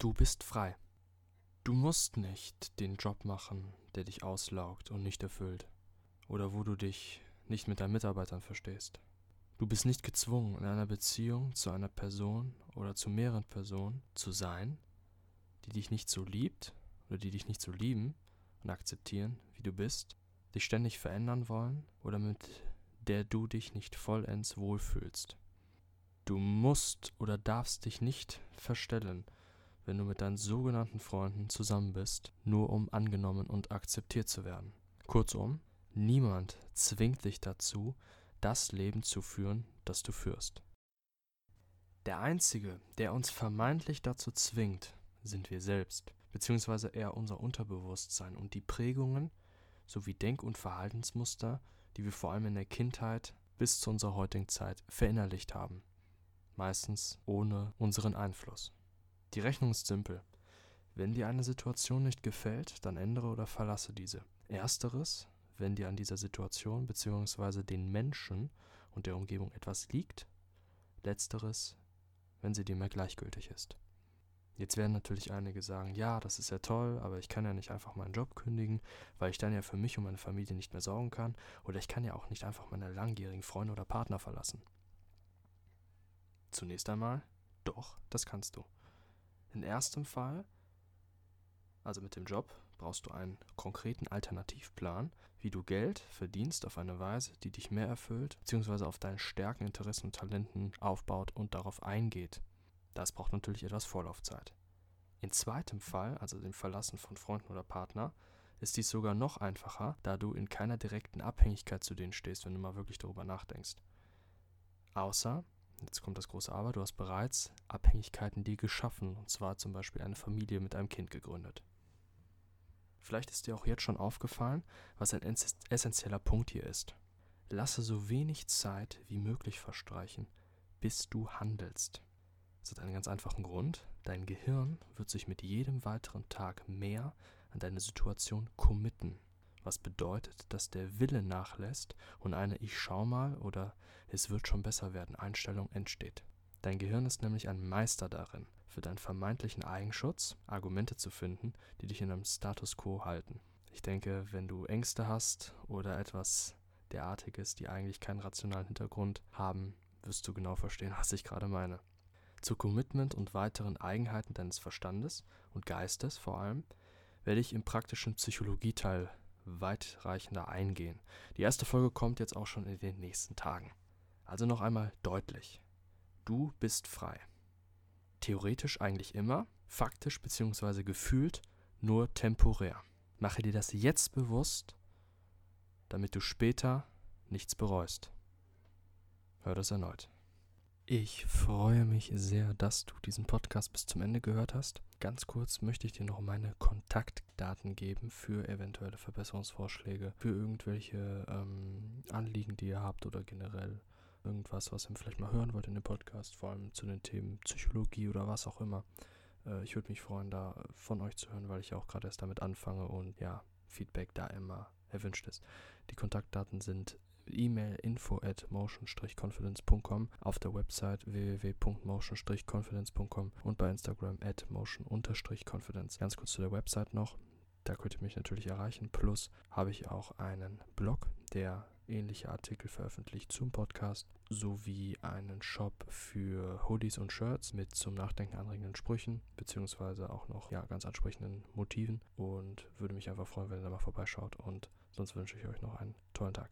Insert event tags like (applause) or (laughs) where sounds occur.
Du bist frei. Du musst nicht den Job machen, der dich auslaugt und nicht erfüllt. Oder wo du dich nicht mit deinen Mitarbeitern verstehst. Du bist nicht gezwungen, in einer Beziehung zu einer Person oder zu mehreren Personen zu sein, die dich nicht so liebt oder die dich nicht so lieben und akzeptieren, wie du bist, dich ständig verändern wollen oder mit der du dich nicht vollends wohlfühlst. Du musst oder darfst dich nicht verstellen, wenn du mit deinen sogenannten Freunden zusammen bist, nur um angenommen und akzeptiert zu werden. Kurzum, niemand zwingt dich dazu, das Leben zu führen, das du führst. Der Einzige, der uns vermeintlich dazu zwingt, sind wir selbst, beziehungsweise eher unser Unterbewusstsein und die Prägungen sowie Denk- und Verhaltensmuster, die wir vor allem in der Kindheit bis zu unserer heutigen Zeit verinnerlicht haben, meistens ohne unseren Einfluss. Die Rechnung ist simpel. Wenn dir eine Situation nicht gefällt, dann ändere oder verlasse diese. Ersteres, wenn dir an dieser Situation bzw. den Menschen und der Umgebung etwas liegt. Letzteres, wenn sie dir mehr gleichgültig ist. Jetzt werden natürlich einige sagen, ja, das ist ja toll, aber ich kann ja nicht einfach meinen Job kündigen, weil ich dann ja für mich und meine Familie nicht mehr sorgen kann, oder ich kann ja auch nicht einfach meine langjährigen Freunde oder Partner verlassen. Zunächst einmal, doch, das kannst du. In erstem Fall, also mit dem Job, brauchst du einen konkreten Alternativplan, wie du Geld verdienst auf eine Weise, die dich mehr erfüllt, beziehungsweise auf deine Stärken, Interessen und Talenten aufbaut und darauf eingeht. Das braucht natürlich etwas Vorlaufzeit. In zweitem Fall, also dem Verlassen von Freunden oder Partner, ist dies sogar noch einfacher, da du in keiner direkten Abhängigkeit zu denen stehst, wenn du mal wirklich darüber nachdenkst. Außer, Jetzt kommt das große Aber, du hast bereits Abhängigkeiten dir geschaffen, und zwar zum Beispiel eine Familie mit einem Kind gegründet. Vielleicht ist dir auch jetzt schon aufgefallen, was ein essentieller Punkt hier ist. Lasse so wenig Zeit wie möglich verstreichen, bis du handelst. Das hat einen ganz einfachen Grund. Dein Gehirn wird sich mit jedem weiteren Tag mehr an deine Situation committen was bedeutet, dass der Wille nachlässt und eine Ich schau mal oder es wird schon besser werden Einstellung entsteht. Dein Gehirn ist nämlich ein Meister darin, für deinen vermeintlichen Eigenschutz Argumente zu finden, die dich in einem Status quo halten. Ich denke, wenn du Ängste hast oder etwas derartiges, die eigentlich keinen rationalen Hintergrund haben, wirst du genau verstehen, (laughs) was ich gerade meine. Zu Commitment und weiteren Eigenheiten deines Verstandes und Geistes vor allem werde ich im praktischen Psychologieteil weitreichender eingehen. Die erste Folge kommt jetzt auch schon in den nächsten Tagen. Also noch einmal deutlich. Du bist frei. Theoretisch eigentlich immer, faktisch bzw. gefühlt nur temporär. Mache dir das jetzt bewusst, damit du später nichts bereust. Hör das erneut. Ich freue mich sehr, dass du diesen Podcast bis zum Ende gehört hast. Ganz kurz möchte ich dir noch meine Kontaktdaten geben für eventuelle Verbesserungsvorschläge, für irgendwelche ähm, Anliegen, die ihr habt oder generell irgendwas, was ihr vielleicht mal hören wollt in dem Podcast, vor allem zu den Themen Psychologie oder was auch immer. Äh, ich würde mich freuen, da von euch zu hören, weil ich auch gerade erst damit anfange und ja, Feedback da immer erwünscht ist. Die Kontaktdaten sind E-Mail info at motion-confidence.com, auf der Website www.motion-confidence.com und bei Instagram at motion-confidence. Ganz kurz zu der Website noch. Da könnt ihr mich natürlich erreichen. Plus habe ich auch einen Blog, der ähnliche Artikel veröffentlicht zum Podcast, sowie einen Shop für Hoodies und Shirts mit zum Nachdenken anregenden Sprüchen, beziehungsweise auch noch ja, ganz ansprechenden Motiven. Und würde mich einfach freuen, wenn ihr da mal vorbeischaut. Und sonst wünsche ich euch noch einen tollen Tag.